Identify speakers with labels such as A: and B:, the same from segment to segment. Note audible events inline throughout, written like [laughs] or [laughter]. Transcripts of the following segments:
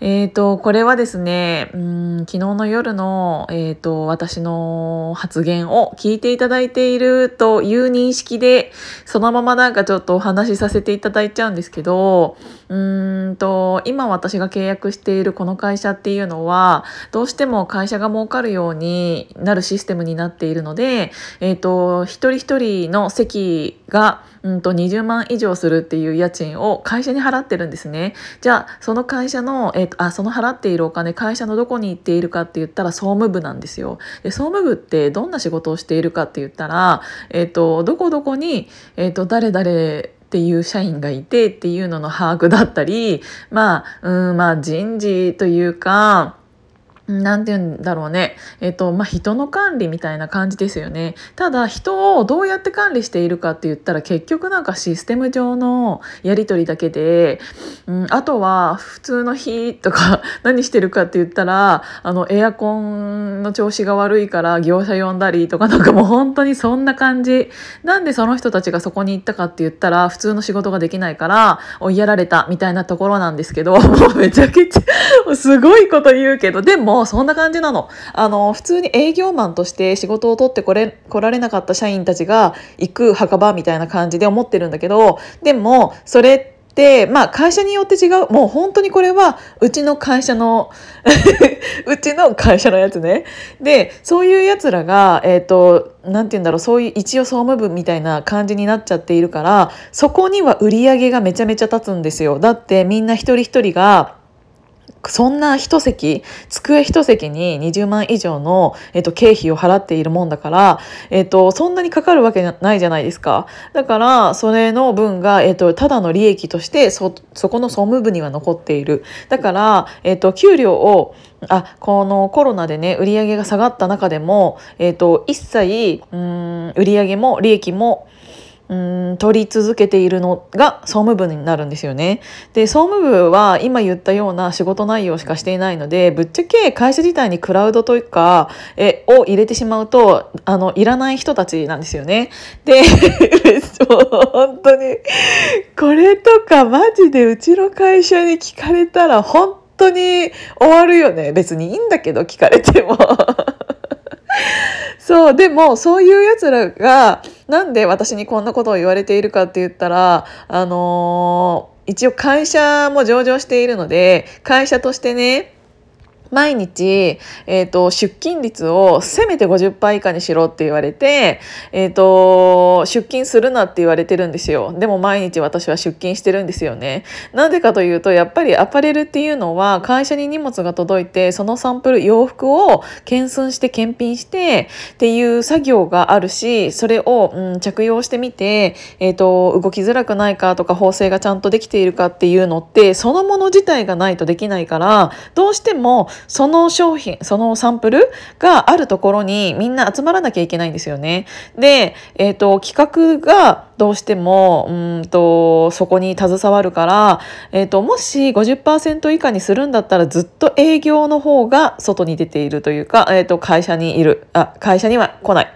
A: えっ、ー、と、これはですね、うん、昨日の夜の、えっ、ー、と、私の発言を聞いていただいているという認識で、そのままなんかちょっとお話しさせていただいちゃうんですけど、うんと、今私が契約しているこの会社っていうのは、どうしても会社が儲かるようになるシステムになっているので、えっ、ー、と、一人一人の席が、うんと20万以上するっていう家賃を会社に払ってるんですね。じゃあその会社の、えーー、あその払っているお金会社のどこに行っているかって言ったら総務部なんですよ。で総務部ってどんな仕事をしているかって言ったら、えーと、どこどこに、えーと、誰々っていう社員がいてっていうのの把握だったりまあうんまあ人事というかなんて言うんだろうね。えっと、まあ、人の管理みたいな感じですよね。ただ、人をどうやって管理しているかって言ったら、結局なんかシステム上のやり取りだけで、うん、あとは、普通の日とか [laughs] 何してるかって言ったら、あの、エアコンの調子が悪いから業者呼んだりとか、なんかもう本当にそんな感じ。なんでその人たちがそこに行ったかって言ったら、普通の仕事ができないから、追いやられたみたいなところなんですけど、[laughs] もうめちゃくちゃ、すごいこと言うけど、でも、そんな感じなの。あの、普通に営業マンとして仕事を取ってこれ、来られなかった社員たちが行く墓場みたいな感じで思ってるんだけど、でも、それってで、まあ会社によって違う。もう本当にこれはうちの会社の [laughs] うちの会社のやつね。で、そういうやつらが、えっ、ー、と、なんて言うんだろう、そういう一応総務部みたいな感じになっちゃっているから、そこには売り上げがめちゃめちゃ立つんですよ。だってみんな一人一人が、そんな一席机一席に20万以上の、えっと、経費を払っているもんだから、えっと、そんなにかかるわけないじゃないですか。だからそれの分が、えっと、ただの利益としてそそこの総務部には残っている。だから、えっと、給料をあこのコロナでね売り上げが下がった中でも、えっと、一切うん売り上げも利益もうん取り続けているのが総務部になるんですよね。で総務部は今言ったような仕事内容しかしていないのでぶっちゃけ会社自体にクラウドというかえを入れてしまうとあのいらない人たちなんですよね。で本当にこれとかマジでうちの会社に聞かれたら本当に終わるよね別にいいんだけど聞かれても。そうでもそういうやつらがなんで私にこんなことを言われているかって言ったらあのー、一応会社も上場しているので会社としてね毎日、えーと、出勤率をせめて50%以下にしろって言われて、えーと、出勤するなって言われてるんですよ。でも毎日私は出勤してるんですよね。なんでかというとやっぱりアパレルっていうのは会社に荷物が届いてそのサンプル洋服を検寸して検品してっていう作業があるしそれを、うん、着用してみて、えーと動きづらくないかとか縫製がちゃんとできているかっていうのってそのもの自体がないとできないからどうしてもその商品、そのサンプルがあるところにみんな集まらなきゃいけないんですよね。で、えっ、ー、と、企画がどうしても、うんと、そこに携わるから、えっ、ー、と、もし50%以下にするんだったらずっと営業の方が外に出ているというか、えっ、ー、と、会社にいる、あ、会社には来ない。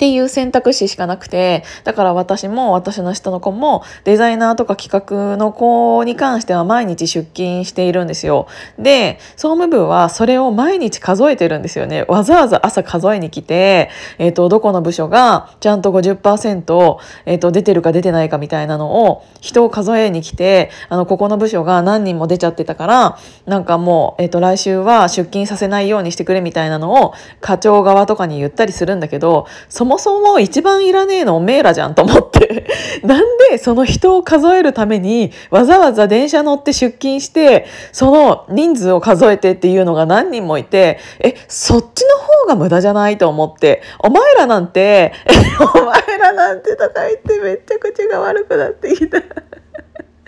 A: っていう選択肢しかなくてだから私も私の下の子もデザイナーとか企画の子に関しては毎日出勤しているんですよ。で総務部はそれを毎日数えてるんですよね。わざわざ朝数えに来て、えーと、どこの部署がちゃんと50%、えーと、出てるか出てないかみたいなのを人を数えに来てあのここの部署が何人も出ちゃってたからなんかもう、えーと来週は出勤させないようにしてくれみたいなのを課長側とかに言ったりするんだけどそもそも一番いらねえのおめえらじゃんと思って [laughs] なんでその人を数えるためにわざわざ電車乗って出勤してその人数を数えてっていうのが何人もいてえそっちの方が無駄じゃないと思ってお前らなんて [laughs] お前らなんてとか言ってめっちゃ口が悪くなってきた。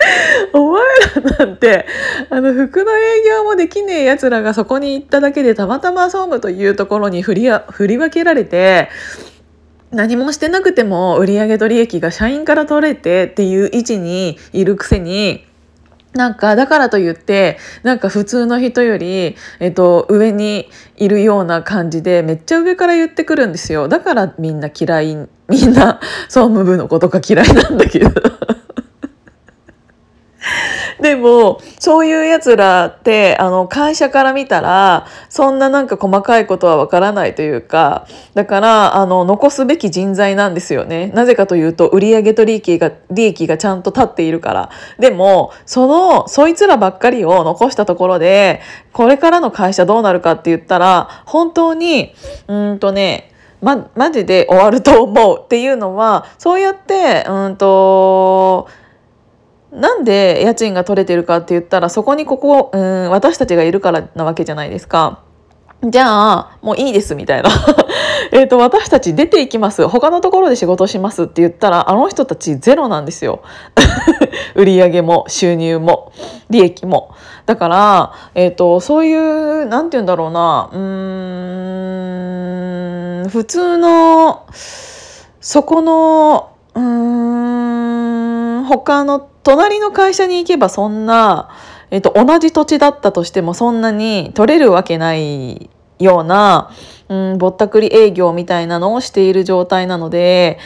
A: [laughs] お前らなんてあの服の営業もできねえやつらがそこに行っただけでたまたま総務というところに振り振り分けられて何もしてなくても売上と利益が社員から取れてっていう位置にいるくせになんか、だからといって、なんか普通の人より、えっと、上にいるような感じで、めっちゃ上から言ってくるんですよ。だからみんな嫌い、みんな総務部のことが嫌いなんだけど。でも、そういう奴らって、あの、会社から見たら、そんななんか細かいことはわからないというか、だから、あの、残すべき人材なんですよね。なぜかというと、売上と利益が、利益がちゃんと立っているから。でも、その、そいつらばっかりを残したところで、これからの会社どうなるかって言ったら、本当に、うんとね、ま、マジで終わると思うっていうのは、そうやって、うんと、なんで家賃が取れてるかって言ったらそこにここ、うん、私たちがいるからなわけじゃないですか。じゃあ、もういいですみたいな。[laughs] えっと、私たち出ていきます。他のところで仕事しますって言ったら、あの人たちゼロなんですよ。[laughs] 売上も収入も利益も。だから、えっ、と、そういう、なんて言うんだろうな、うーん、普通の、そこの、うーん、他の隣の会社に行けばそんな、えっと、同じ土地だったとしてもそんなに取れるわけないような、うん、ぼったくり営業みたいなのをしている状態なので、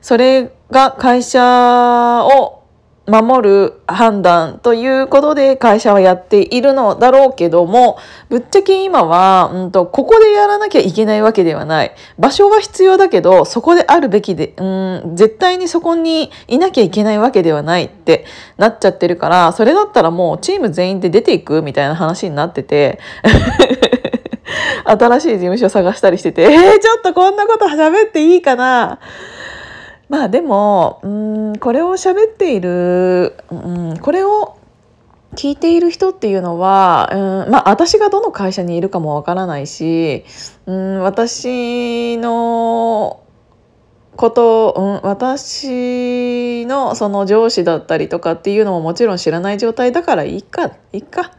A: それが会社を守る判断ということで会社はやっているのだろうけども、ぶっちゃけ今は、うんと、ここでやらなきゃいけないわけではない。場所は必要だけど、そこであるべきで、うん、絶対にそこにいなきゃいけないわけではないってなっちゃってるから、それだったらもうチーム全員で出ていくみたいな話になってて、[laughs] 新しい事務所探したりしてて、えー、ちょっとこんなこと喋っていいかな？まあでもうんこれを喋っている、うん、これを聞いている人っていうのは、うん、まあ私がどの会社にいるかもわからないし、うん、私のこと、うん、私のその上司だったりとかっていうのももちろん知らない状態だからいいかいいか。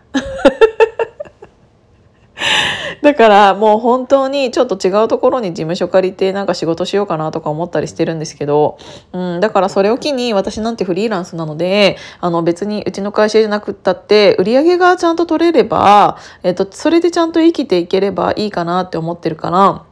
A: だからもう本当にちょっと違うところに事務所借りてなんか仕事しようかなとか思ったりしてるんですけど、うん、だからそれを機に私なんてフリーランスなのであの別にうちの会社じゃなくったって売り上げがちゃんと取れれば、えっと、それでちゃんと生きていければいいかなって思ってるから。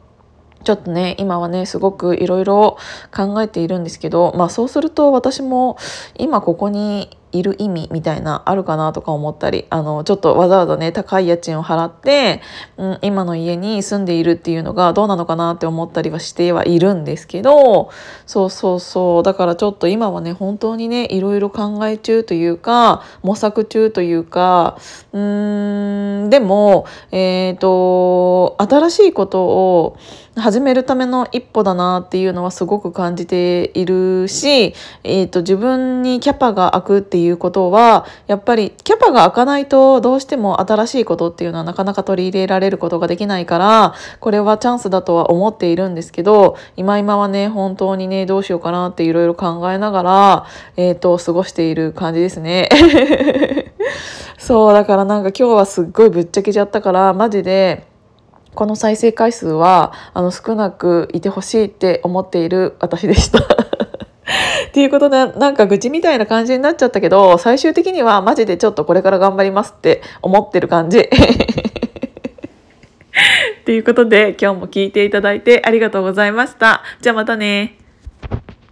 A: ちょっとね、今はね、すごくいろいろ考えているんですけど、まあそうすると私も今ここにいる意味みたいなあるかなとか思ったりあのちょっとわざわざね高い家賃を払って、うん、今の家に住んでいるっていうのがどうなのかなって思ったりはしてはいるんですけどそうそうそう。だからちょっと今はね本当にねいろいろ考え中というか模索中というかうーんでもえっ、ー、と新しいことを始めるための一歩だなっていうのはすごく感じているし、えーと、自分にキャパが開くっていういうことはやっぱりキャパが開かないとどうしても新しいことっていうのはなかなか取り入れられることができないからこれはチャンスだとは思っているんですけど今今はね本当にねどうしようかなっていろいろ考えながら、えーと過ごしている感じですね。[laughs] そうだからなんか今日はすっごいぶっちゃけちゃったからマジでこの再生回数はあの少なくいてほしいって思っている私でした。っていうことでなんか愚痴みたいな感じになっちゃったけど最終的にはマジでちょっとこれから頑張りますって思ってる感じ。っていうことで今日も聞いていただいてありがとうございました。じゃあまたね。